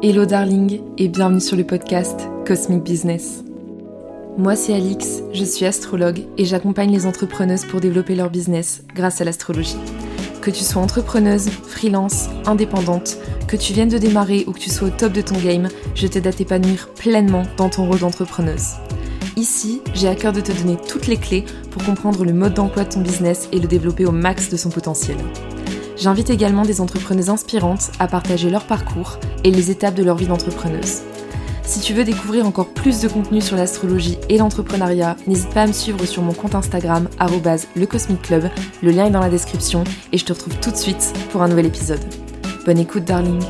Hello darling et bienvenue sur le podcast Cosmic Business. Moi c'est Alix, je suis astrologue et j'accompagne les entrepreneuses pour développer leur business grâce à l'astrologie. Que tu sois entrepreneuse, freelance, indépendante, que tu viennes de démarrer ou que tu sois au top de ton game, je t'aide à t'épanouir pleinement dans ton rôle d'entrepreneuse. Ici, j'ai à cœur de te donner toutes les clés pour comprendre le mode d'emploi de ton business et le développer au max de son potentiel. J'invite également des entrepreneuses inspirantes à partager leur parcours et les étapes de leur vie d'entrepreneuse. Si tu veux découvrir encore plus de contenu sur l'astrologie et l'entrepreneuriat, n'hésite pas à me suivre sur mon compte Instagram @lecosmicclub. Le lien est dans la description et je te retrouve tout de suite pour un nouvel épisode. Bonne écoute darling.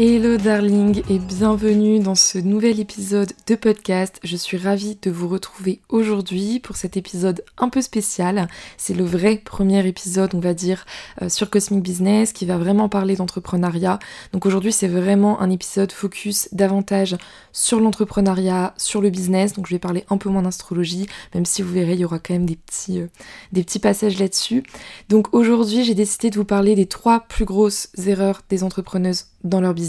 Hello darling et bienvenue dans ce nouvel épisode de podcast. Je suis ravie de vous retrouver aujourd'hui pour cet épisode un peu spécial. C'est le vrai premier épisode, on va dire, euh, sur Cosmic Business qui va vraiment parler d'entrepreneuriat. Donc aujourd'hui c'est vraiment un épisode focus davantage sur l'entrepreneuriat, sur le business. Donc je vais parler un peu moins d'astrologie, même si vous verrez il y aura quand même des petits, euh, des petits passages là-dessus. Donc aujourd'hui j'ai décidé de vous parler des trois plus grosses erreurs des entrepreneuses dans leur business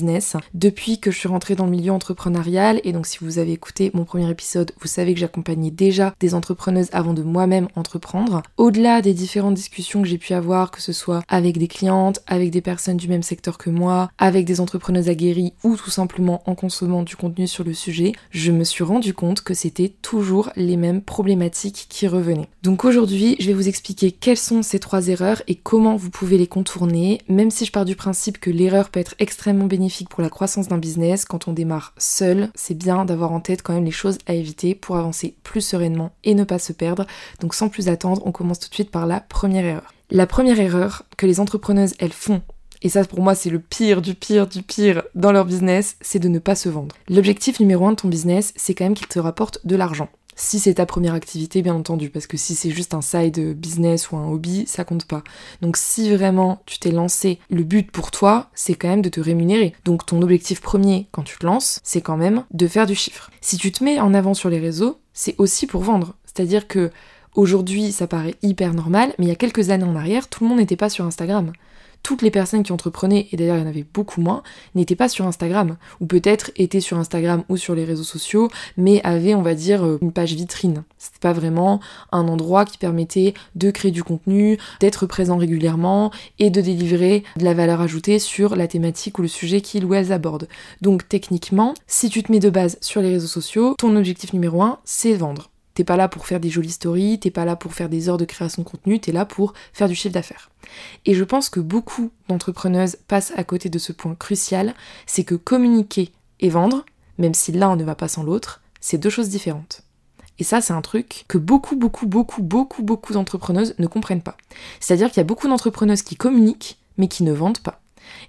depuis que je suis rentrée dans le milieu entrepreneurial. Et donc si vous avez écouté mon premier épisode vous savez que j'accompagnais déjà des entrepreneuses avant de moi-même entreprendre. Au-delà des différentes discussions que j'ai pu avoir que ce soit avec des clientes avec des personnes du même secteur que moi avec des entrepreneuses aguerries ou tout simplement en consommant du contenu sur le sujet je me suis rendu compte que c'était toujours les mêmes problématiques qui revenaient. Donc aujourd'hui je vais vous expliquer quelles sont ces trois erreurs et comment vous pouvez les contourner. Même si je pars du principe que l'erreur peut être extrêmement extrêmement pour la croissance d'un business. Quand on démarre seul, c'est bien d'avoir en tête quand même les choses à éviter pour avancer plus sereinement et ne pas se perdre. Donc sans plus attendre, on commence tout de suite par la première erreur. La première erreur que les entrepreneuses, elles font et ça pour moi c'est le pire du pire du pire dans leur business, c'est de ne pas se vendre. L'objectif numéro un de ton business, c'est quand même qu'il te rapporte de l'argent. Si c'est ta première activité, bien entendu, parce que si c'est juste un side business ou un hobby, ça compte pas. Donc si vraiment tu t'es lancé, le but pour toi, c'est quand même de te rémunérer. Donc ton objectif premier quand tu te lances, c'est quand même de faire du chiffre. Si tu te mets en avant sur les réseaux, c'est aussi pour vendre. C'est-à-dire que aujourd'hui, ça paraît hyper normal, mais il y a quelques années en arrière, tout le monde n'était pas sur Instagram toutes les personnes qui entreprenaient, et d'ailleurs il y en avait beaucoup moins, n'étaient pas sur Instagram, ou peut-être étaient sur Instagram ou sur les réseaux sociaux, mais avaient, on va dire, euh, une page vitrine. C'était pas vraiment un endroit qui permettait de créer du contenu, d'être présent régulièrement et de délivrer de la valeur ajoutée sur la thématique ou le sujet qu'ils ou elles abordent. Donc techniquement, si tu te mets de base sur les réseaux sociaux, ton objectif numéro un, c'est vendre. T'es pas là pour faire des jolies stories, t'es pas là pour faire des heures de création de contenu, t'es là pour faire du chiffre d'affaires. Et je pense que beaucoup d'entrepreneuses passent à côté de ce point crucial, c'est que communiquer et vendre, même si l'un ne va pas sans l'autre, c'est deux choses différentes. Et ça, c'est un truc que beaucoup, beaucoup, beaucoup, beaucoup, beaucoup d'entrepreneuses ne comprennent pas. C'est-à-dire qu'il y a beaucoup d'entrepreneuses qui communiquent, mais qui ne vendent pas.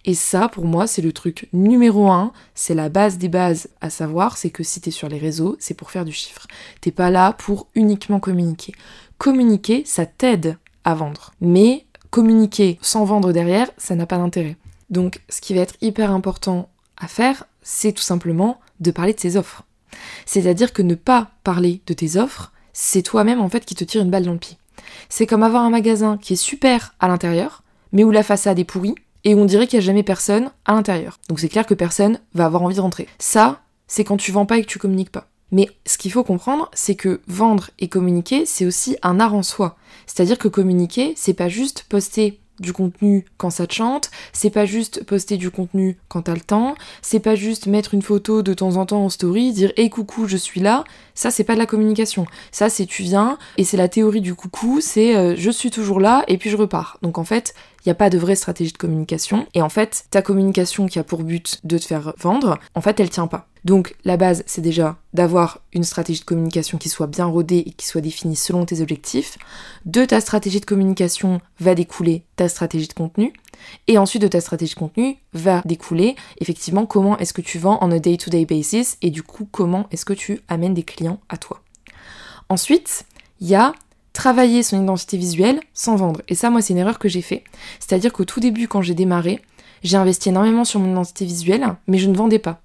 Et ça, pour moi, c'est le truc numéro un, c'est la base des bases à savoir, c'est que si t'es sur les réseaux, c'est pour faire du chiffre. T'es pas là pour uniquement communiquer. Communiquer, ça t'aide à vendre. Mais communiquer sans vendre derrière, ça n'a pas d'intérêt. Donc, ce qui va être hyper important à faire, c'est tout simplement de parler de ses offres. C'est-à-dire que ne pas parler de tes offres, c'est toi-même en fait qui te tire une balle dans le pied. C'est comme avoir un magasin qui est super à l'intérieur, mais où la façade est pourrie, et on dirait qu'il n'y a jamais personne à l'intérieur. Donc c'est clair que personne va avoir envie de rentrer. Ça, c'est quand tu vends pas et que tu communiques pas. Mais ce qu'il faut comprendre, c'est que vendre et communiquer, c'est aussi un art en soi. C'est-à-dire que communiquer, c'est pas juste poster du contenu quand ça te chante, c'est pas juste poster du contenu quand t'as le temps, c'est pas juste mettre une photo de temps en temps en story, dire hey coucou je suis là, ça c'est pas de la communication. Ça c'est tu viens et c'est la théorie du coucou, c'est euh, je suis toujours là et puis je repars. Donc en fait, il n'y a pas de vraie stratégie de communication. Et en fait, ta communication qui a pour but de te faire vendre, en fait, elle tient pas. Donc la base, c'est déjà d'avoir une stratégie de communication qui soit bien rodée et qui soit définie selon tes objectifs. De ta stratégie de communication va découler ta stratégie de contenu. Et ensuite de ta stratégie de contenu va découler effectivement comment est-ce que tu vends en a day-to-day basis et du coup comment est-ce que tu amènes des clients à toi. Ensuite, il y a travailler son identité visuelle sans vendre. Et ça, moi, c'est une erreur que j'ai fait. C'est-à-dire qu'au tout début, quand j'ai démarré, j'ai investi énormément sur mon identité visuelle, mais je ne vendais pas.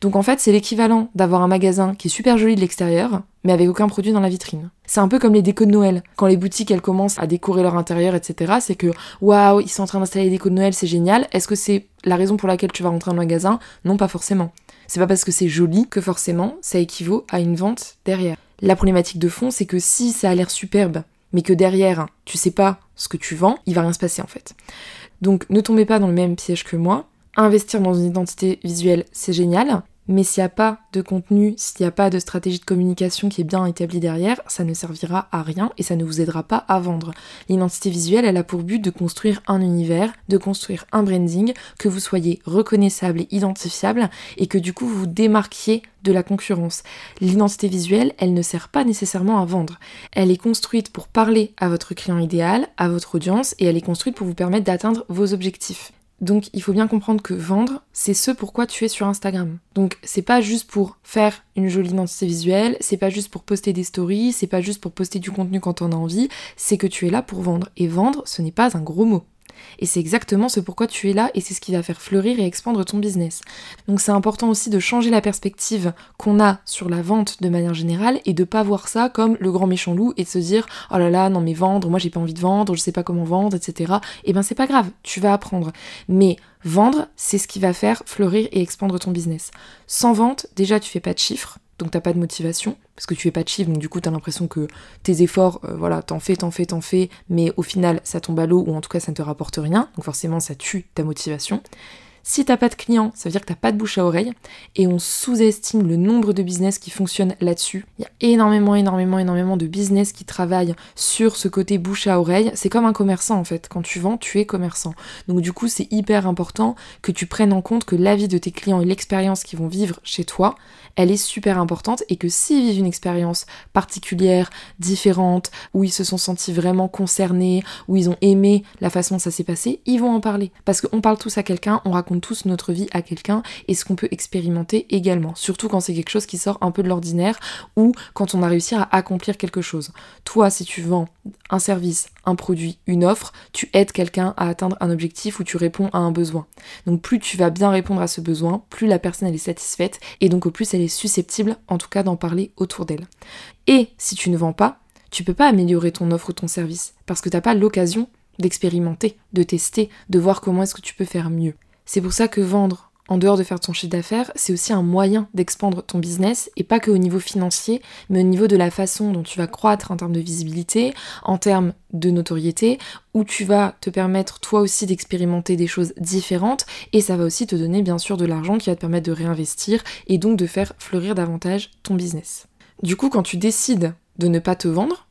Donc en fait, c'est l'équivalent d'avoir un magasin qui est super joli de l'extérieur, mais avec aucun produit dans la vitrine. C'est un peu comme les décos de Noël. Quand les boutiques elles commencent à décorer leur intérieur, etc., c'est que waouh, ils sont en train d'installer des décos de Noël, c'est génial. Est-ce que c'est la raison pour laquelle tu vas rentrer dans le magasin? Non, pas forcément. C'est pas parce que c'est joli que forcément ça équivaut à une vente derrière. La problématique de fond, c'est que si ça a l'air superbe, mais que derrière tu sais pas ce que tu vends, il va rien se passer en fait. Donc ne tombez pas dans le même piège que moi. Investir dans une identité visuelle, c'est génial, mais s'il n'y a pas de contenu, s'il n'y a pas de stratégie de communication qui est bien établie derrière, ça ne servira à rien et ça ne vous aidera pas à vendre. L'identité visuelle, elle a pour but de construire un univers, de construire un branding, que vous soyez reconnaissable et identifiable et que du coup vous vous démarquiez de la concurrence. L'identité visuelle, elle ne sert pas nécessairement à vendre. Elle est construite pour parler à votre client idéal, à votre audience et elle est construite pour vous permettre d'atteindre vos objectifs. Donc il faut bien comprendre que vendre, c'est ce pourquoi tu es sur Instagram. Donc c'est pas juste pour faire une jolie identité visuelle, c'est pas juste pour poster des stories, c'est pas juste pour poster du contenu quand on a envie, c'est que tu es là pour vendre. Et vendre, ce n'est pas un gros mot. Et c'est exactement ce pourquoi tu es là et c'est ce qui va faire fleurir et expandre ton business. Donc c'est important aussi de changer la perspective qu'on a sur la vente de manière générale et de pas voir ça comme le grand méchant loup et de se dire oh là là non mais vendre, moi j'ai pas envie de vendre, je sais pas comment vendre, etc. Et eh ben c'est pas grave, tu vas apprendre. Mais vendre, c'est ce qui va faire fleurir et expandre ton business. Sans vente, déjà tu fais pas de chiffres donc t'as pas de motivation, parce que tu es pas chiffre, donc du coup t'as l'impression que tes efforts, euh, voilà, t'en fais, t'en fais, t'en fais, mais au final ça tombe à l'eau, ou en tout cas ça ne te rapporte rien, donc forcément ça tue ta motivation. Si t'as pas de clients, ça veut dire que t'as pas de bouche à oreille et on sous-estime le nombre de business qui fonctionnent là-dessus. Il y a énormément, énormément, énormément de business qui travaillent sur ce côté bouche à oreille. C'est comme un commerçant en fait. Quand tu vends, tu es commerçant. Donc du coup, c'est hyper important que tu prennes en compte que l'avis de tes clients et l'expérience qu'ils vont vivre chez toi, elle est super importante et que s'ils vivent une expérience particulière, différente, où ils se sont sentis vraiment concernés, où ils ont aimé la façon dont ça s'est passé, ils vont en parler. Parce qu'on parle tous à quelqu'un, on raconte tous notre vie à quelqu'un et ce qu'on peut expérimenter également. Surtout quand c'est quelque chose qui sort un peu de l'ordinaire ou quand on a réussi à accomplir quelque chose. Toi, si tu vends un service, un produit, une offre, tu aides quelqu'un à atteindre un objectif ou tu réponds à un besoin. Donc plus tu vas bien répondre à ce besoin, plus la personne est satisfaite et donc au plus elle est susceptible en tout cas d'en parler autour d'elle. Et si tu ne vends pas, tu peux pas améliorer ton offre ou ton service parce que tu n'as pas l'occasion d'expérimenter, de tester, de voir comment est-ce que tu peux faire mieux. C'est pour ça que vendre, en dehors de faire ton chiffre d'affaires, c'est aussi un moyen d'expandre ton business, et pas que au niveau financier, mais au niveau de la façon dont tu vas croître en termes de visibilité, en termes de notoriété, où tu vas te permettre toi aussi d'expérimenter des choses différentes, et ça va aussi te donner bien sûr de l'argent qui va te permettre de réinvestir, et donc de faire fleurir davantage ton business. Du coup, quand tu décides de ne pas te vendre,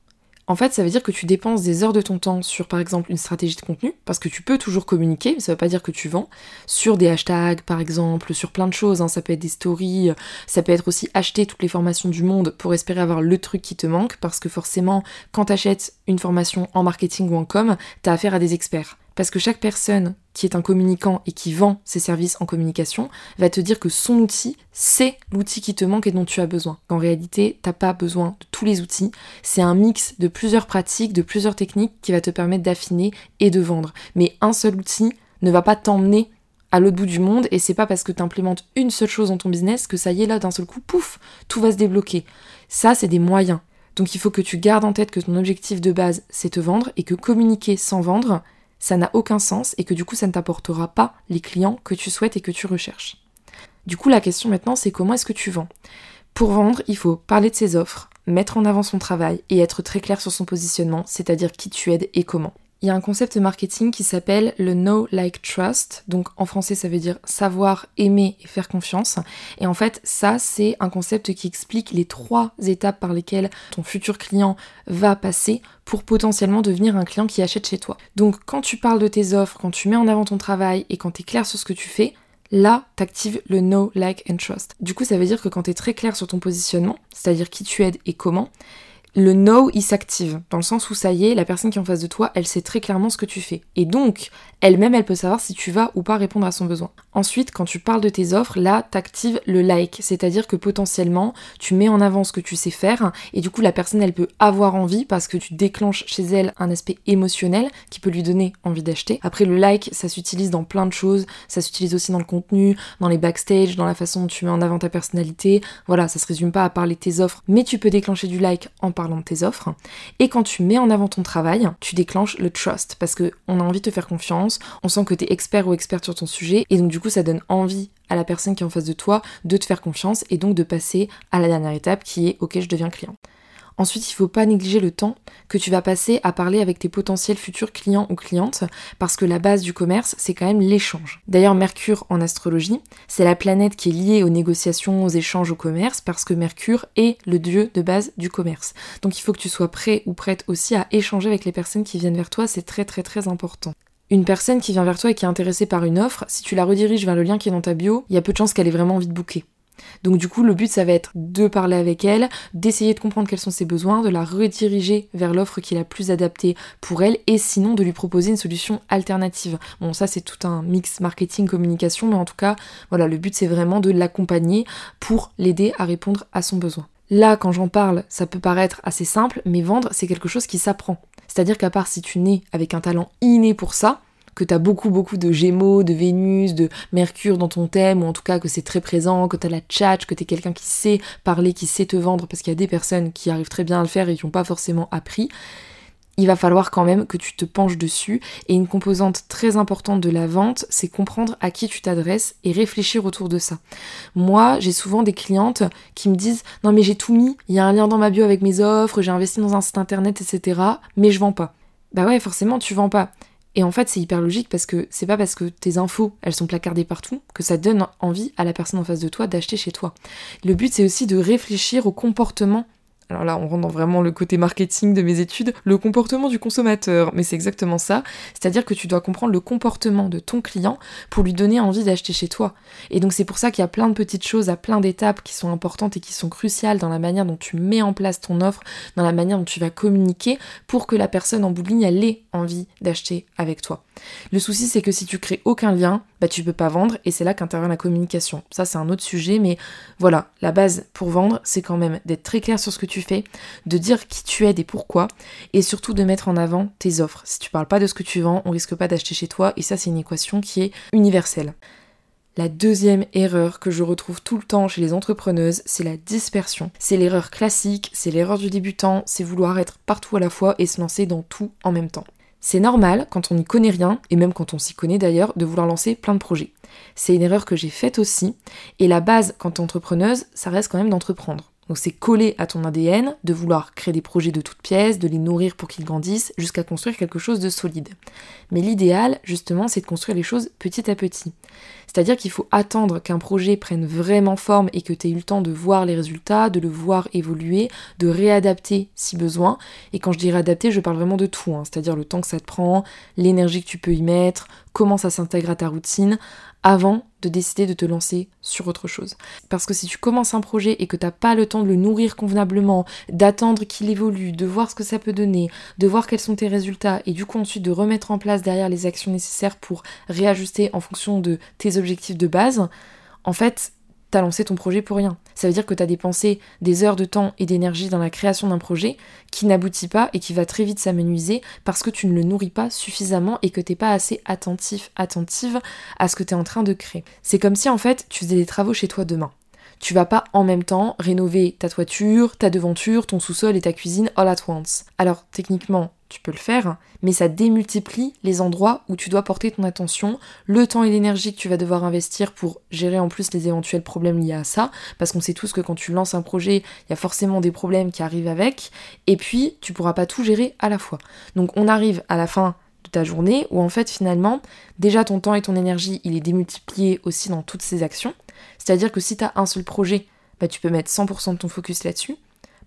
en fait, ça veut dire que tu dépenses des heures de ton temps sur, par exemple, une stratégie de contenu, parce que tu peux toujours communiquer, mais ça veut pas dire que tu vends, sur des hashtags, par exemple, sur plein de choses, hein. ça peut être des stories, ça peut être aussi acheter toutes les formations du monde pour espérer avoir le truc qui te manque, parce que forcément, quand tu achètes une formation en marketing ou en com, t'as affaire à des experts. Parce que chaque personne qui est un communicant et qui vend ses services en communication va te dire que son outil, c'est l'outil qui te manque et dont tu as besoin. En réalité, t'as pas besoin de tous les outils. C'est un mix de plusieurs pratiques, de plusieurs techniques qui va te permettre d'affiner et de vendre. Mais un seul outil ne va pas t'emmener à l'autre bout du monde et c'est pas parce que tu implémentes une seule chose dans ton business que ça y est là d'un seul coup, pouf, tout va se débloquer. Ça, c'est des moyens. Donc il faut que tu gardes en tête que ton objectif de base, c'est te vendre et que communiquer sans vendre, ça n'a aucun sens et que du coup ça ne t'apportera pas les clients que tu souhaites et que tu recherches. Du coup la question maintenant c'est comment est-ce que tu vends? Pour vendre, il faut parler de ses offres, mettre en avant son travail et être très clair sur son positionnement, c'est-à-dire qui tu aides et comment il y a un concept marketing qui s'appelle le know, like, trust. Donc en français, ça veut dire savoir, aimer et faire confiance. Et en fait, ça, c'est un concept qui explique les trois étapes par lesquelles ton futur client va passer pour potentiellement devenir un client qui achète chez toi. Donc quand tu parles de tes offres, quand tu mets en avant ton travail et quand tu es clair sur ce que tu fais, là, t'actives le know, like and trust. Du coup, ça veut dire que quand tu es très clair sur ton positionnement, c'est-à-dire qui tu aides et comment, le know, il s'active, dans le sens où ça y est, la personne qui est en face de toi, elle sait très clairement ce que tu fais. Et donc, elle-même, elle peut savoir si tu vas ou pas répondre à son besoin. Ensuite, quand tu parles de tes offres, là, t'actives le like, c'est-à-dire que potentiellement, tu mets en avant ce que tu sais faire, et du coup, la personne, elle peut avoir envie parce que tu déclenches chez elle un aspect émotionnel qui peut lui donner envie d'acheter. Après, le like, ça s'utilise dans plein de choses, ça s'utilise aussi dans le contenu, dans les backstage, dans la façon dont tu mets en avant ta personnalité. Voilà, ça se résume pas à parler de tes offres, mais tu peux déclencher du like en parlant de tes offres. Et quand tu mets en avant ton travail, tu déclenches le trust parce qu'on a envie de te faire confiance, on sent que tu es expert ou experte sur ton sujet et donc du coup ça donne envie à la personne qui est en face de toi de te faire confiance et donc de passer à la dernière étape qui est ok je deviens client. Ensuite, il ne faut pas négliger le temps que tu vas passer à parler avec tes potentiels futurs clients ou clientes, parce que la base du commerce, c'est quand même l'échange. D'ailleurs, Mercure en astrologie, c'est la planète qui est liée aux négociations, aux échanges, au commerce, parce que Mercure est le dieu de base du commerce. Donc il faut que tu sois prêt ou prête aussi à échanger avec les personnes qui viennent vers toi, c'est très très très important. Une personne qui vient vers toi et qui est intéressée par une offre, si tu la rediriges vers le lien qui est dans ta bio, il y a peu de chances qu'elle ait vraiment envie de booker. Donc du coup, le but, ça va être de parler avec elle, d'essayer de comprendre quels sont ses besoins, de la rediriger vers l'offre qui est la plus adaptée pour elle, et sinon de lui proposer une solution alternative. Bon, ça c'est tout un mix marketing-communication, mais en tout cas, voilà, le but c'est vraiment de l'accompagner pour l'aider à répondre à son besoin. Là, quand j'en parle, ça peut paraître assez simple, mais vendre, c'est quelque chose qui s'apprend. C'est-à-dire qu'à part si tu nais avec un talent inné pour ça, que tu as beaucoup beaucoup de Gémeaux, de Vénus, de Mercure dans ton thème, ou en tout cas que c'est très présent, que tu as la tchatch, que tu es quelqu'un qui sait parler, qui sait te vendre, parce qu'il y a des personnes qui arrivent très bien à le faire et qui n'ont pas forcément appris, il va falloir quand même que tu te penches dessus. Et une composante très importante de la vente, c'est comprendre à qui tu t'adresses et réfléchir autour de ça. Moi, j'ai souvent des clientes qui me disent Non, mais j'ai tout mis, il y a un lien dans ma bio avec mes offres, j'ai investi dans un site internet, etc. Mais je vends pas. Bah ouais, forcément, tu vends pas. Et en fait, c'est hyper logique parce que c'est pas parce que tes infos, elles sont placardées partout, que ça donne envie à la personne en face de toi d'acheter chez toi. Le but, c'est aussi de réfléchir au comportement alors là, on rentre dans vraiment le côté marketing de mes études, le comportement du consommateur. Mais c'est exactement ça. C'est-à-dire que tu dois comprendre le comportement de ton client pour lui donner envie d'acheter chez toi. Et donc c'est pour ça qu'il y a plein de petites choses à plein d'étapes qui sont importantes et qui sont cruciales dans la manière dont tu mets en place ton offre, dans la manière dont tu vas communiquer pour que la personne en bout de ligne, ait envie d'acheter avec toi. Le souci, c'est que si tu crées aucun lien, bah tu peux pas vendre et c'est là qu'intervient la communication. Ça, c'est un autre sujet, mais voilà, la base pour vendre, c'est quand même d'être très clair sur ce que tu fais, de dire qui tu aides et pourquoi, et surtout de mettre en avant tes offres. Si tu parles pas de ce que tu vends, on risque pas d'acheter chez toi, et ça, c'est une équation qui est universelle. La deuxième erreur que je retrouve tout le temps chez les entrepreneuses, c'est la dispersion. C'est l'erreur classique, c'est l'erreur du débutant, c'est vouloir être partout à la fois et se lancer dans tout en même temps. C'est normal, quand on n'y connaît rien, et même quand on s'y connaît d'ailleurs, de vouloir lancer plein de projets. C'est une erreur que j'ai faite aussi, et la base quand t'es entrepreneuse, ça reste quand même d'entreprendre. Donc c'est collé à ton ADN de vouloir créer des projets de toutes pièces, de les nourrir pour qu'ils grandissent, jusqu'à construire quelque chose de solide. Mais l'idéal, justement, c'est de construire les choses petit à petit. C'est-à-dire qu'il faut attendre qu'un projet prenne vraiment forme et que tu aies eu le temps de voir les résultats, de le voir évoluer, de réadapter si besoin. Et quand je dis réadapter, je parle vraiment de tout, hein. c'est-à-dire le temps que ça te prend, l'énergie que tu peux y mettre, comment ça s'intègre à ta routine, avant de décider de te lancer sur autre chose. Parce que si tu commences un projet et que tu n'as pas le temps de le nourrir convenablement, d'attendre qu'il évolue, de voir ce que ça peut donner, de voir quels sont tes résultats et du coup ensuite de remettre en place derrière les actions nécessaires pour réajuster en fonction de tes objectifs de base, en fait, t'as lancé ton projet pour rien. Ça veut dire que t'as dépensé des heures de temps et d'énergie dans la création d'un projet qui n'aboutit pas et qui va très vite s'amenuiser parce que tu ne le nourris pas suffisamment et que t'es pas assez attentif, attentive à ce que t'es en train de créer. C'est comme si en fait tu faisais des travaux chez toi demain. Tu vas pas en même temps rénover ta toiture, ta devanture, ton sous-sol et ta cuisine all at once. Alors techniquement, tu peux le faire, mais ça démultiplie les endroits où tu dois porter ton attention, le temps et l'énergie que tu vas devoir investir pour gérer en plus les éventuels problèmes liés à ça, parce qu'on sait tous que quand tu lances un projet, il y a forcément des problèmes qui arrivent avec, et puis tu pourras pas tout gérer à la fois. Donc on arrive à la fin de ta journée où en fait finalement, déjà ton temps et ton énergie, il est démultiplié aussi dans toutes ces actions, c'est-à-dire que si tu as un seul projet, bah, tu peux mettre 100% de ton focus là-dessus.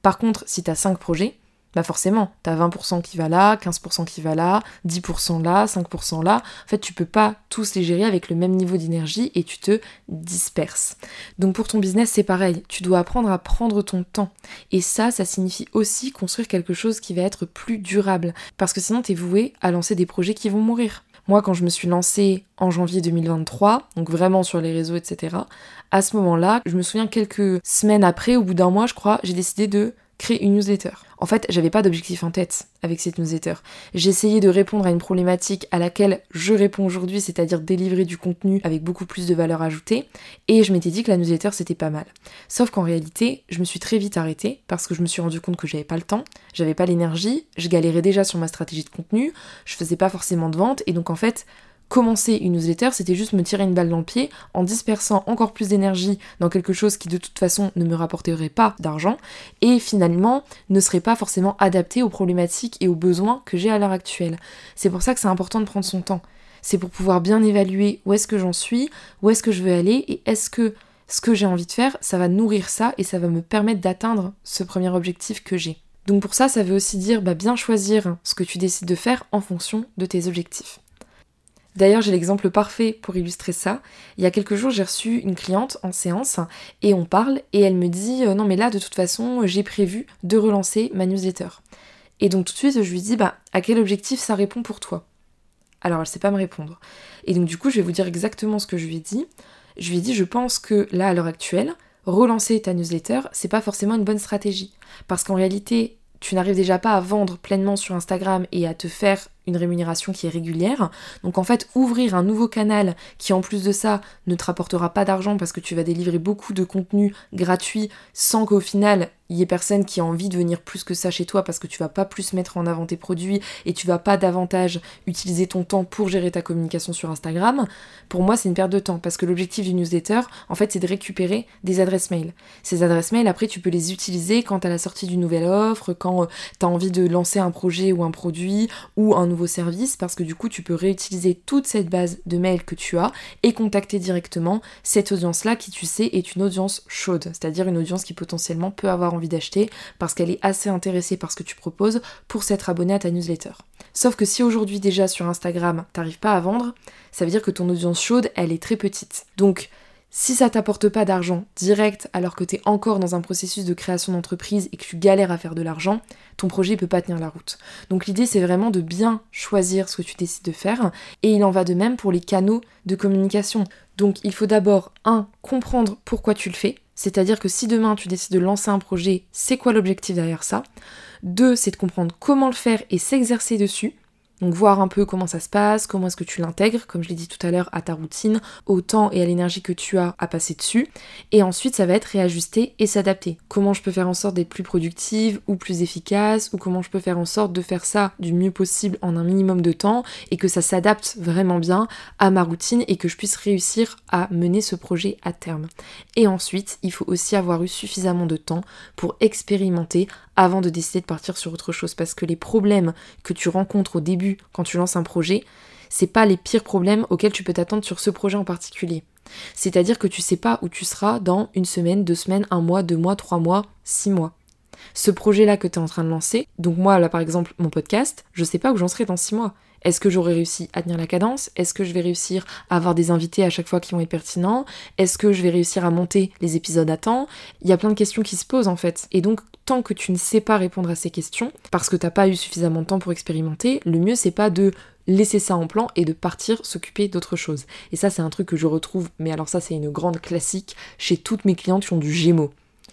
Par contre, si tu as 5 projets, bah forcément, t'as 20% qui va là, 15% qui va là, 10% là, 5% là. En fait, tu peux pas tous les gérer avec le même niveau d'énergie et tu te disperses. Donc pour ton business, c'est pareil. Tu dois apprendre à prendre ton temps. Et ça, ça signifie aussi construire quelque chose qui va être plus durable. Parce que sinon, t'es voué à lancer des projets qui vont mourir. Moi, quand je me suis lancée en janvier 2023, donc vraiment sur les réseaux, etc., à ce moment-là, je me souviens quelques semaines après, au bout d'un mois, je crois, j'ai décidé de créer une newsletter. En fait, j'avais pas d'objectif en tête avec cette newsletter. J'essayais de répondre à une problématique à laquelle je réponds aujourd'hui, c'est-à-dire délivrer du contenu avec beaucoup plus de valeur ajoutée, et je m'étais dit que la newsletter c'était pas mal. Sauf qu'en réalité, je me suis très vite arrêtée parce que je me suis rendu compte que j'avais pas le temps, j'avais pas l'énergie, je galérais déjà sur ma stratégie de contenu, je faisais pas forcément de vente, et donc en fait, commencer une newsletter, c'était juste me tirer une balle dans le pied en dispersant encore plus d'énergie dans quelque chose qui de toute façon ne me rapporterait pas d'argent et finalement ne serait pas forcément adapté aux problématiques et aux besoins que j'ai à l'heure actuelle. C'est pour ça que c'est important de prendre son temps. C'est pour pouvoir bien évaluer où est-ce que j'en suis, où est-ce que je veux aller et est-ce que ce que j'ai envie de faire, ça va nourrir ça et ça va me permettre d'atteindre ce premier objectif que j'ai. Donc pour ça, ça veut aussi dire bah, bien choisir ce que tu décides de faire en fonction de tes objectifs. D'ailleurs, j'ai l'exemple parfait pour illustrer ça. Il y a quelques jours, j'ai reçu une cliente en séance et on parle et elle me dit euh, non mais là de toute façon, j'ai prévu de relancer ma newsletter. Et donc tout de suite, je lui dis bah à quel objectif ça répond pour toi? Alors elle sait pas me répondre. Et donc du coup, je vais vous dire exactement ce que je lui ai dit. Je lui ai dit je pense que là à l'heure actuelle, relancer ta newsletter, c'est pas forcément une bonne stratégie parce qu'en réalité, tu n'arrives déjà pas à vendre pleinement sur Instagram et à te faire une rémunération qui est régulière. Donc en fait, ouvrir un nouveau canal qui en plus de ça ne te rapportera pas d'argent parce que tu vas délivrer beaucoup de contenu gratuit sans qu'au final il y ait personne qui a envie de venir plus que ça chez toi parce que tu vas pas plus mettre en avant tes produits et tu vas pas davantage utiliser ton temps pour gérer ta communication sur Instagram, pour moi c'est une perte de temps parce que l'objectif du newsletter en fait c'est de récupérer des adresses mail. Ces adresses mail après tu peux les utiliser quand à la sortie d'une nouvelle offre, quand euh, tu as envie de lancer un projet ou un produit ou un nouveau service parce que du coup tu peux réutiliser toute cette base de mails que tu as et contacter directement cette audience là qui tu sais est une audience chaude, c'est-à-dire une audience qui potentiellement peut avoir envie d'acheter parce qu'elle est assez intéressée par ce que tu proposes pour s'être abonnée à ta newsletter. Sauf que si aujourd'hui déjà sur Instagram t'arrives pas à vendre, ça veut dire que ton audience chaude elle est très petite. Donc si ça t'apporte pas d'argent direct alors que tu es encore dans un processus de création d'entreprise et que tu galères à faire de l'argent, ton projet peut pas tenir la route. Donc l'idée c'est vraiment de bien choisir ce que tu décides de faire et il en va de même pour les canaux de communication. Donc il faut d'abord un comprendre pourquoi tu le fais, c'est-à-dire que si demain tu décides de lancer un projet, c'est quoi l'objectif derrière ça? Deux, c'est de comprendre comment le faire et s'exercer dessus. Donc voir un peu comment ça se passe, comment est-ce que tu l'intègres, comme je l'ai dit tout à l'heure, à ta routine, au temps et à l'énergie que tu as à passer dessus. Et ensuite, ça va être réajuster et s'adapter. Comment je peux faire en sorte d'être plus productive ou plus efficace, ou comment je peux faire en sorte de faire ça du mieux possible en un minimum de temps, et que ça s'adapte vraiment bien à ma routine et que je puisse réussir à mener ce projet à terme. Et ensuite, il faut aussi avoir eu suffisamment de temps pour expérimenter avant de décider de partir sur autre chose. Parce que les problèmes que tu rencontres au début quand tu lances un projet, c'est pas les pires problèmes auxquels tu peux t'attendre sur ce projet en particulier. C'est-à-dire que tu sais pas où tu seras dans une semaine, deux semaines, un mois, deux mois, trois mois, six mois. Ce projet-là que tu es en train de lancer, donc moi là par exemple mon podcast, je sais pas où j'en serai dans six mois. Est-ce que j'aurai réussi à tenir la cadence? Est-ce que je vais réussir à avoir des invités à chaque fois qui vont être pertinents? Est-ce que je vais réussir à monter les épisodes à temps? Il y a plein de questions qui se posent en fait. Et donc, tant que tu ne sais pas répondre à ces questions, parce que t'as pas eu suffisamment de temps pour expérimenter, le mieux c'est pas de laisser ça en plan et de partir s'occuper d'autre chose. Et ça, c'est un truc que je retrouve, mais alors ça, c'est une grande classique chez toutes mes clientes qui ont du Gémeaux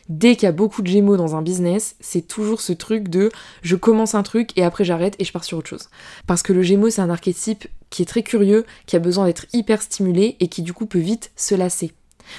dès qu'il y a beaucoup de gémeaux dans un business, c'est toujours ce truc de je commence un truc et après j'arrête et je pars sur autre chose. Parce que le gémeau, c'est un archétype qui est très curieux, qui a besoin d'être hyper stimulé et qui du coup peut vite se lasser.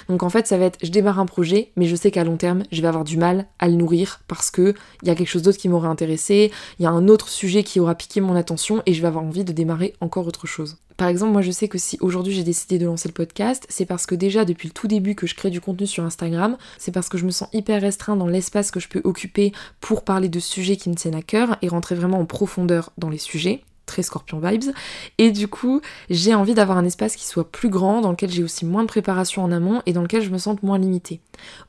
Donc en fait, ça va être je démarre un projet, mais je sais qu'à long terme, je vais avoir du mal à le nourrir parce que il y a quelque chose d'autre qui m'aurait intéressé, il y a un autre sujet qui aura piqué mon attention et je vais avoir envie de démarrer encore autre chose. Par exemple, moi je sais que si aujourd'hui j'ai décidé de lancer le podcast, c'est parce que déjà depuis le tout début que je crée du contenu sur Instagram, c'est parce que je me sens hyper restreint dans l'espace que je peux occuper pour parler de sujets qui me tiennent à cœur et rentrer vraiment en profondeur dans les sujets. Très scorpion vibes. Et du coup, j'ai envie d'avoir un espace qui soit plus grand, dans lequel j'ai aussi moins de préparation en amont et dans lequel je me sente moins limitée.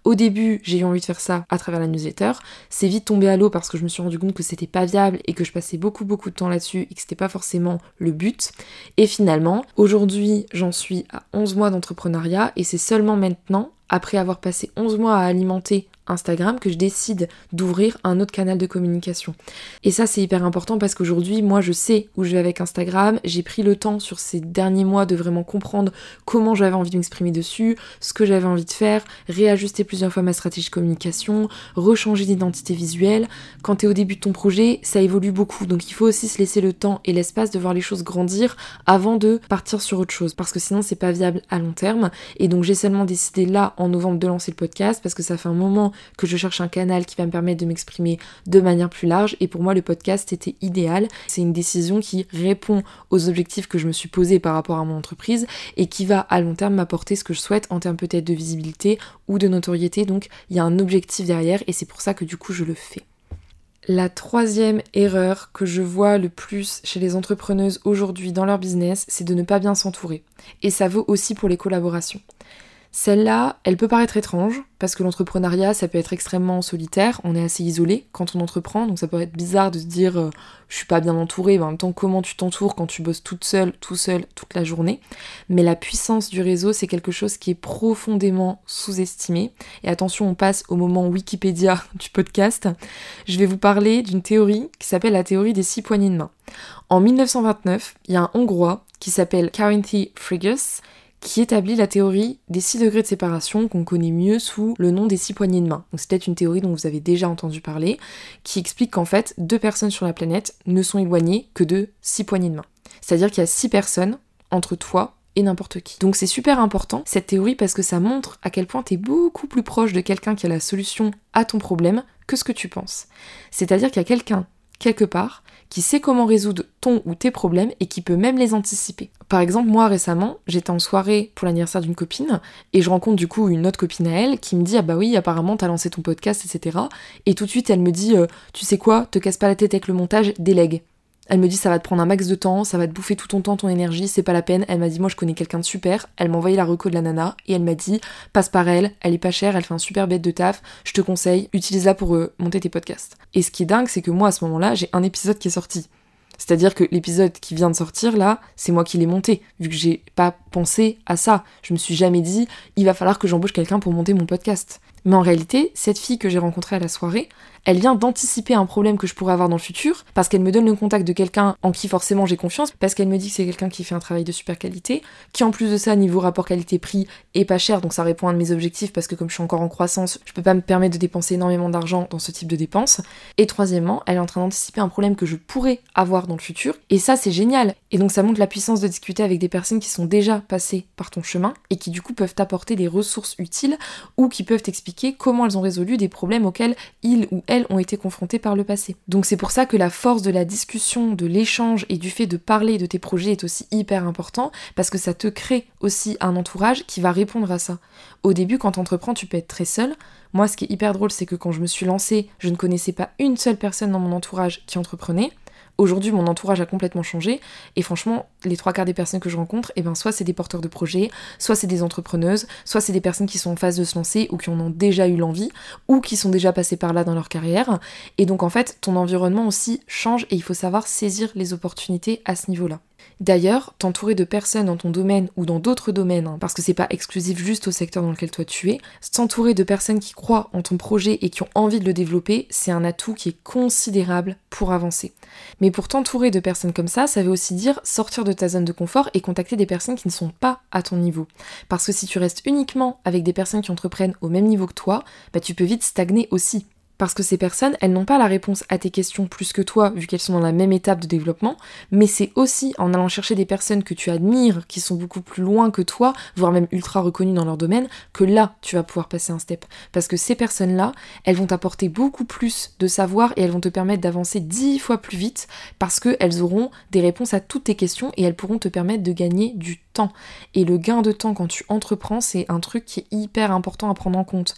Au début, j'ai eu envie de faire ça à travers la newsletter. C'est vite tombé à l'eau parce que je me suis rendu compte que c'était pas viable et que je passais beaucoup beaucoup de temps là-dessus et que c'était pas forcément le but. Et finalement, aujourd'hui, j'en suis à 11 mois d'entrepreneuriat et c'est seulement maintenant après avoir passé 11 mois à alimenter Instagram que je décide d'ouvrir un autre canal de communication. Et ça c'est hyper important parce qu'aujourd'hui moi je sais où je vais avec Instagram, j'ai pris le temps sur ces derniers mois de vraiment comprendre comment j'avais envie de m'exprimer dessus, ce que j'avais envie de faire, réajuster plusieurs fois ma stratégie de communication, rechanger d'identité visuelle. Quand tu es au début de ton projet, ça évolue beaucoup donc il faut aussi se laisser le temps et l'espace de voir les choses grandir avant de partir sur autre chose parce que sinon c'est pas viable à long terme et donc j'ai seulement décidé là en novembre de lancer le podcast parce que ça fait un moment que je cherche un canal qui va me permettre de m'exprimer de manière plus large. Et pour moi, le podcast était idéal. C'est une décision qui répond aux objectifs que je me suis posés par rapport à mon entreprise et qui va à long terme m'apporter ce que je souhaite en termes peut-être de visibilité ou de notoriété. Donc il y a un objectif derrière et c'est pour ça que du coup je le fais. La troisième erreur que je vois le plus chez les entrepreneuses aujourd'hui dans leur business, c'est de ne pas bien s'entourer. Et ça vaut aussi pour les collaborations. Celle-là, elle peut paraître étrange, parce que l'entrepreneuriat, ça peut être extrêmement solitaire, on est assez isolé quand on entreprend, donc ça peut être bizarre de se dire euh, je suis pas bien entourée, mais en même temps comment tu t'entoures quand tu bosses toute seule, tout seul, toute la journée? Mais la puissance du réseau, c'est quelque chose qui est profondément sous-estimé. Et attention, on passe au moment Wikipédia du podcast. Je vais vous parler d'une théorie qui s'appelle la théorie des six poignées de main. En 1929, il y a un Hongrois qui s'appelle Carinthi Frigus qui établit la théorie des 6 degrés de séparation qu'on connaît mieux sous le nom des 6 poignées de main. Donc c'est une théorie dont vous avez déjà entendu parler, qui explique qu'en fait, deux personnes sur la planète ne sont éloignées que de 6 poignées de main. C'est-à-dire qu'il y a 6 personnes entre toi et n'importe qui. Donc c'est super important cette théorie parce que ça montre à quel point tu es beaucoup plus proche de quelqu'un qui a la solution à ton problème que ce que tu penses. C'est-à-dire qu'il y a quelqu'un quelque part qui sait comment résoudre ton ou tes problèmes et qui peut même les anticiper. Par exemple, moi récemment, j'étais en soirée pour l'anniversaire d'une copine et je rencontre du coup une autre copine à elle qui me dit Ah bah oui, apparemment t'as lancé ton podcast, etc. Et tout de suite elle me dit euh, Tu sais quoi, te casse pas la tête avec le montage, délègue. Elle me dit ça va te prendre un max de temps, ça va te bouffer tout ton temps, ton énergie, c'est pas la peine. Elle m'a dit moi je connais quelqu'un de super. Elle m'a envoyé la reco de la nana et elle m'a dit passe par elle, elle est pas chère, elle fait un super bête de taf, je te conseille, utilise-la pour euh, monter tes podcasts. Et ce qui est dingue, c'est que moi à ce moment-là, j'ai un épisode qui est sorti. C'est-à-dire que l'épisode qui vient de sortir là, c'est moi qui l'ai monté, vu que j'ai pas pensé à ça. Je me suis jamais dit il va falloir que j'embauche quelqu'un pour monter mon podcast. Mais en réalité, cette fille que j'ai rencontrée à la soirée, elle vient d'anticiper un problème que je pourrais avoir dans le futur, parce qu'elle me donne le contact de quelqu'un en qui forcément j'ai confiance, parce qu'elle me dit que c'est quelqu'un qui fait un travail de super qualité, qui en plus de ça, niveau rapport qualité-prix, est pas cher, donc ça répond à un de mes objectifs, parce que comme je suis encore en croissance, je peux pas me permettre de dépenser énormément d'argent dans ce type de dépenses. Et troisièmement, elle est en train d'anticiper un problème que je pourrais avoir dans le futur, et ça c'est génial. Et donc ça montre la puissance de discuter avec des personnes qui sont déjà passées par ton chemin, et qui du coup peuvent t'apporter des ressources utiles, ou qui peuvent t'expliquer comment elles ont résolu des problèmes auxquels ils ou elles ont été confrontés par le passé. Donc c'est pour ça que la force de la discussion, de l'échange et du fait de parler de tes projets est aussi hyper important parce que ça te crée aussi un entourage qui va répondre à ça. Au début, quand tu entreprends, tu peux être très seul. Moi, ce qui est hyper drôle, c'est que quand je me suis lancée, je ne connaissais pas une seule personne dans mon entourage qui entreprenait. Aujourd'hui, mon entourage a complètement changé et franchement, les trois quarts des personnes que je rencontre, eh ben, soit c'est des porteurs de projets, soit c'est des entrepreneuses, soit c'est des personnes qui sont en phase de se lancer ou qui en ont déjà eu l'envie ou qui sont déjà passées par là dans leur carrière. Et donc en fait, ton environnement aussi change et il faut savoir saisir les opportunités à ce niveau-là. D'ailleurs, t'entourer de personnes dans ton domaine ou dans d'autres domaines, hein, parce que c'est pas exclusif juste au secteur dans lequel toi tu es, s'entourer de personnes qui croient en ton projet et qui ont envie de le développer, c'est un atout qui est considérable pour avancer. Mais pour t'entourer de personnes comme ça, ça veut aussi dire sortir de ta zone de confort et contacter des personnes qui ne sont pas à ton niveau. Parce que si tu restes uniquement avec des personnes qui entreprennent au même niveau que toi, bah tu peux vite stagner aussi parce que ces personnes, elles n'ont pas la réponse à tes questions plus que toi, vu qu'elles sont dans la même étape de développement, mais c'est aussi en allant chercher des personnes que tu admires, qui sont beaucoup plus loin que toi, voire même ultra reconnues dans leur domaine, que là, tu vas pouvoir passer un step. Parce que ces personnes-là, elles vont t'apporter beaucoup plus de savoir et elles vont te permettre d'avancer dix fois plus vite, parce qu'elles auront des réponses à toutes tes questions et elles pourront te permettre de gagner du temps. Et le gain de temps quand tu entreprends, c'est un truc qui est hyper important à prendre en compte.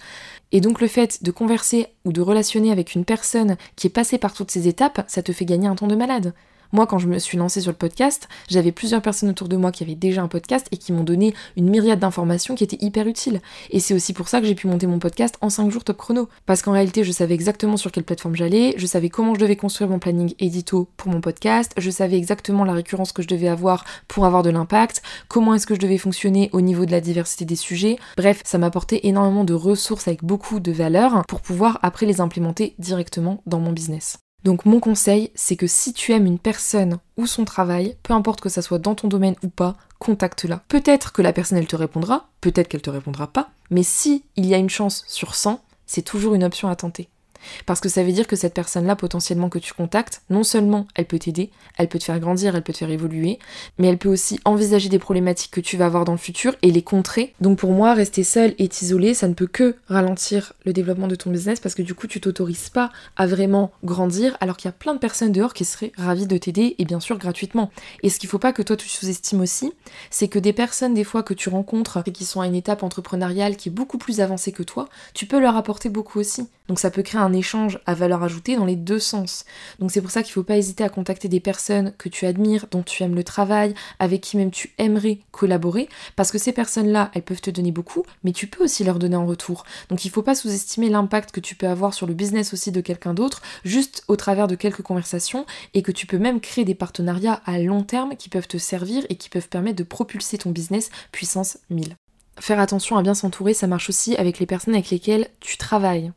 Et donc le fait de converser ou de relationner avec une personne qui est passée par toutes ces étapes, ça te fait gagner un temps de malade. Moi, quand je me suis lancée sur le podcast, j'avais plusieurs personnes autour de moi qui avaient déjà un podcast et qui m'ont donné une myriade d'informations qui étaient hyper utiles. Et c'est aussi pour ça que j'ai pu monter mon podcast en 5 jours top chrono. Parce qu'en réalité, je savais exactement sur quelle plateforme j'allais, je savais comment je devais construire mon planning édito pour mon podcast, je savais exactement la récurrence que je devais avoir pour avoir de l'impact, comment est-ce que je devais fonctionner au niveau de la diversité des sujets. Bref, ça m'a apporté énormément de ressources avec beaucoup de valeur pour pouvoir après les implémenter directement dans mon business. Donc mon conseil, c'est que si tu aimes une personne ou son travail, peu importe que ça soit dans ton domaine ou pas, contacte-la. Peut-être que la personne elle te répondra, peut-être qu'elle te répondra pas, mais si il y a une chance sur 100, c'est toujours une option à tenter. Parce que ça veut dire que cette personne-là, potentiellement que tu contactes, non seulement elle peut t'aider, elle peut te faire grandir, elle peut te faire évoluer, mais elle peut aussi envisager des problématiques que tu vas avoir dans le futur et les contrer. Donc pour moi, rester seul et t'isoler, ça ne peut que ralentir le développement de ton business parce que du coup, tu t'autorises pas à vraiment grandir alors qu'il y a plein de personnes dehors qui seraient ravies de t'aider et bien sûr gratuitement. Et ce qu'il faut pas que toi tu sous-estimes aussi, c'est que des personnes des fois que tu rencontres et qui sont à une étape entrepreneuriale qui est beaucoup plus avancée que toi, tu peux leur apporter beaucoup aussi. Donc ça peut créer un échange à valeur ajoutée dans les deux sens. Donc c'est pour ça qu'il ne faut pas hésiter à contacter des personnes que tu admires, dont tu aimes le travail, avec qui même tu aimerais collaborer, parce que ces personnes-là, elles peuvent te donner beaucoup, mais tu peux aussi leur donner en retour. Donc il ne faut pas sous-estimer l'impact que tu peux avoir sur le business aussi de quelqu'un d'autre, juste au travers de quelques conversations, et que tu peux même créer des partenariats à long terme qui peuvent te servir et qui peuvent permettre de propulser ton business puissance 1000. Faire attention à bien s'entourer, ça marche aussi avec les personnes avec lesquelles tu travailles.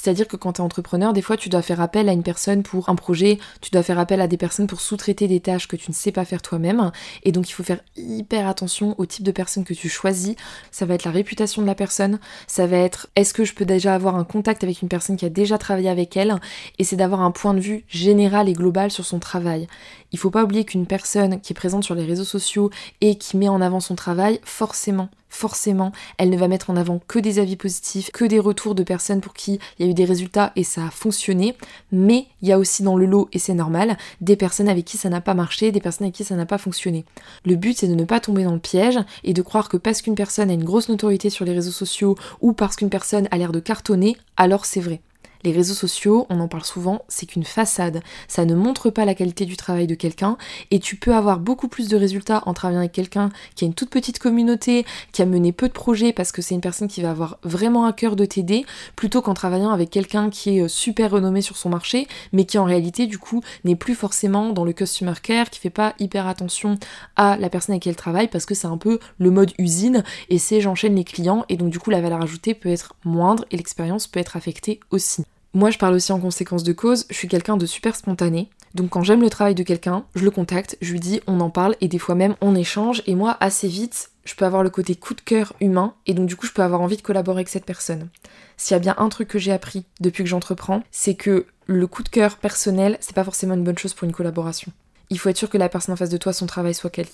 C'est-à-dire que quand tu es entrepreneur, des fois tu dois faire appel à une personne pour un projet, tu dois faire appel à des personnes pour sous-traiter des tâches que tu ne sais pas faire toi-même. Et donc il faut faire hyper attention au type de personne que tu choisis. Ça va être la réputation de la personne, ça va être est-ce que je peux déjà avoir un contact avec une personne qui a déjà travaillé avec elle, et c'est d'avoir un point de vue général et global sur son travail. Il faut pas oublier qu'une personne qui est présente sur les réseaux sociaux et qui met en avant son travail, forcément, forcément, elle ne va mettre en avant que des avis positifs, que des retours de personnes pour qui il y a eu des résultats et ça a fonctionné, mais il y a aussi dans le lot, et c'est normal, des personnes avec qui ça n'a pas marché, des personnes avec qui ça n'a pas fonctionné. Le but c'est de ne pas tomber dans le piège et de croire que parce qu'une personne a une grosse notoriété sur les réseaux sociaux ou parce qu'une personne a l'air de cartonner, alors c'est vrai. Les réseaux sociaux, on en parle souvent, c'est qu'une façade. Ça ne montre pas la qualité du travail de quelqu'un et tu peux avoir beaucoup plus de résultats en travaillant avec quelqu'un qui a une toute petite communauté, qui a mené peu de projets parce que c'est une personne qui va avoir vraiment un cœur de t'aider, plutôt qu'en travaillant avec quelqu'un qui est euh, super renommé sur son marché, mais qui en réalité du coup n'est plus forcément dans le customer care, qui fait pas hyper attention à la personne avec qui elle travaille parce que c'est un peu le mode usine et c'est j'enchaîne les clients et donc du coup la valeur ajoutée peut être moindre et l'expérience peut être affectée aussi. Moi, je parle aussi en conséquence de cause, je suis quelqu'un de super spontané. Donc quand j'aime le travail de quelqu'un, je le contacte, je lui dis on en parle et des fois même on échange et moi assez vite, je peux avoir le côté coup de cœur humain et donc du coup je peux avoir envie de collaborer avec cette personne. S'il y a bien un truc que j'ai appris depuis que j'entreprends, c'est que le coup de cœur personnel, c'est pas forcément une bonne chose pour une collaboration il faut être sûr que la personne en face de toi, son travail soit quali.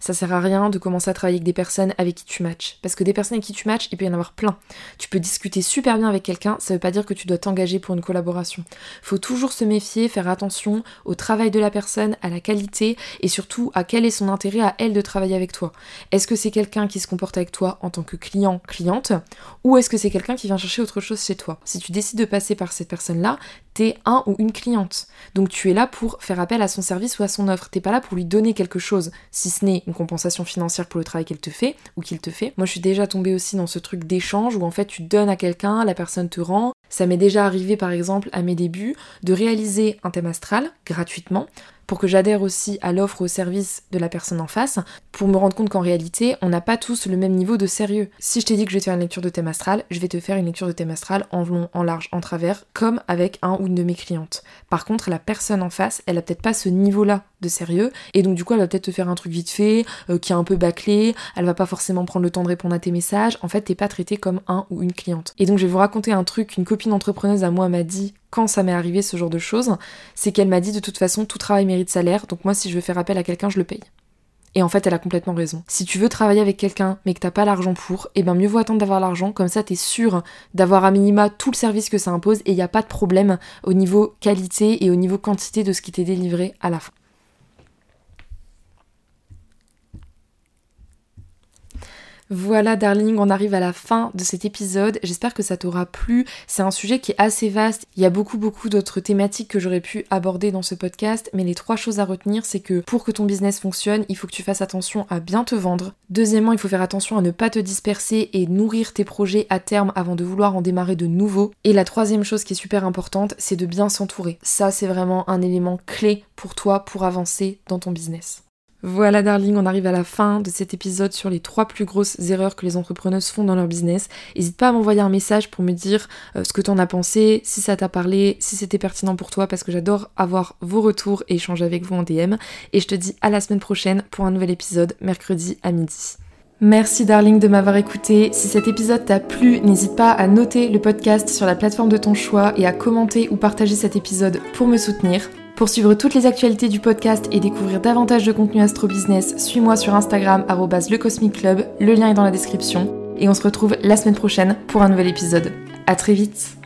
Ça sert à rien de commencer à travailler avec des personnes avec qui tu matches. Parce que des personnes avec qui tu matches, il peut y en avoir plein. Tu peux discuter super bien avec quelqu'un, ça veut pas dire que tu dois t'engager pour une collaboration. Faut toujours se méfier, faire attention au travail de la personne, à la qualité et surtout à quel est son intérêt à elle de travailler avec toi. Est-ce que c'est quelqu'un qui se comporte avec toi en tant que client, cliente, ou est-ce que c'est quelqu'un qui vient chercher autre chose chez toi? Si tu décides de passer par cette personne-là, t'es un ou une cliente. Donc tu es là pour faire appel à son service ou à son offre. T'es pas là pour lui donner quelque chose, si ce une compensation financière pour le travail qu'elle te fait ou qu'il te fait. Moi je suis déjà tombée aussi dans ce truc d'échange où en fait tu donnes à quelqu'un, la personne te rend. Ça m'est déjà arrivé par exemple à mes débuts de réaliser un thème astral gratuitement pour que j'adhère aussi à l'offre au service de la personne en face, pour me rendre compte qu'en réalité, on n'a pas tous le même niveau de sérieux. Si je t'ai dit que je vais te faire une lecture de thème astral, je vais te faire une lecture de thème astral en long, en large, en travers, comme avec un ou une de mes clientes. Par contre, la personne en face, elle a peut-être pas ce niveau-là de sérieux, et donc du coup, elle va peut-être te faire un truc vite fait, euh, qui est un peu bâclé, elle va pas forcément prendre le temps de répondre à tes messages, en fait, t'es pas traité comme un ou une cliente. Et donc, je vais vous raconter un truc qu'une copine entrepreneuse à moi m'a dit quand ça m'est arrivé ce genre de choses, c'est qu'elle m'a dit de toute façon tout travail mérite salaire, donc moi si je veux faire appel à quelqu'un, je le paye. Et en fait, elle a complètement raison. Si tu veux travailler avec quelqu'un mais que t'as pas l'argent pour, eh ben mieux vaut attendre d'avoir l'argent, comme ça t'es sûr d'avoir à minima tout le service que ça impose et il n'y a pas de problème au niveau qualité et au niveau quantité de ce qui t'est délivré à la fin. Voilà, darling, on arrive à la fin de cet épisode. J'espère que ça t'aura plu. C'est un sujet qui est assez vaste. Il y a beaucoup, beaucoup d'autres thématiques que j'aurais pu aborder dans ce podcast, mais les trois choses à retenir, c'est que pour que ton business fonctionne, il faut que tu fasses attention à bien te vendre. Deuxièmement, il faut faire attention à ne pas te disperser et nourrir tes projets à terme avant de vouloir en démarrer de nouveaux. Et la troisième chose qui est super importante, c'est de bien s'entourer. Ça, c'est vraiment un élément clé pour toi pour avancer dans ton business. Voilà darling, on arrive à la fin de cet épisode sur les trois plus grosses erreurs que les entrepreneuses font dans leur business. N'hésite pas à m'envoyer un message pour me dire euh, ce que t'en as pensé, si ça t'a parlé, si c'était pertinent pour toi, parce que j'adore avoir vos retours et échanger avec vous en DM. Et je te dis à la semaine prochaine pour un nouvel épisode, mercredi à midi. Merci darling de m'avoir écouté. Si cet épisode t'a plu, n'hésite pas à noter le podcast sur la plateforme de ton choix et à commenter ou partager cet épisode pour me soutenir. Pour suivre toutes les actualités du podcast et découvrir davantage de contenu Astro Business, suis-moi sur Instagram @lecosmicclub. Le lien est dans la description et on se retrouve la semaine prochaine pour un nouvel épisode. À très vite.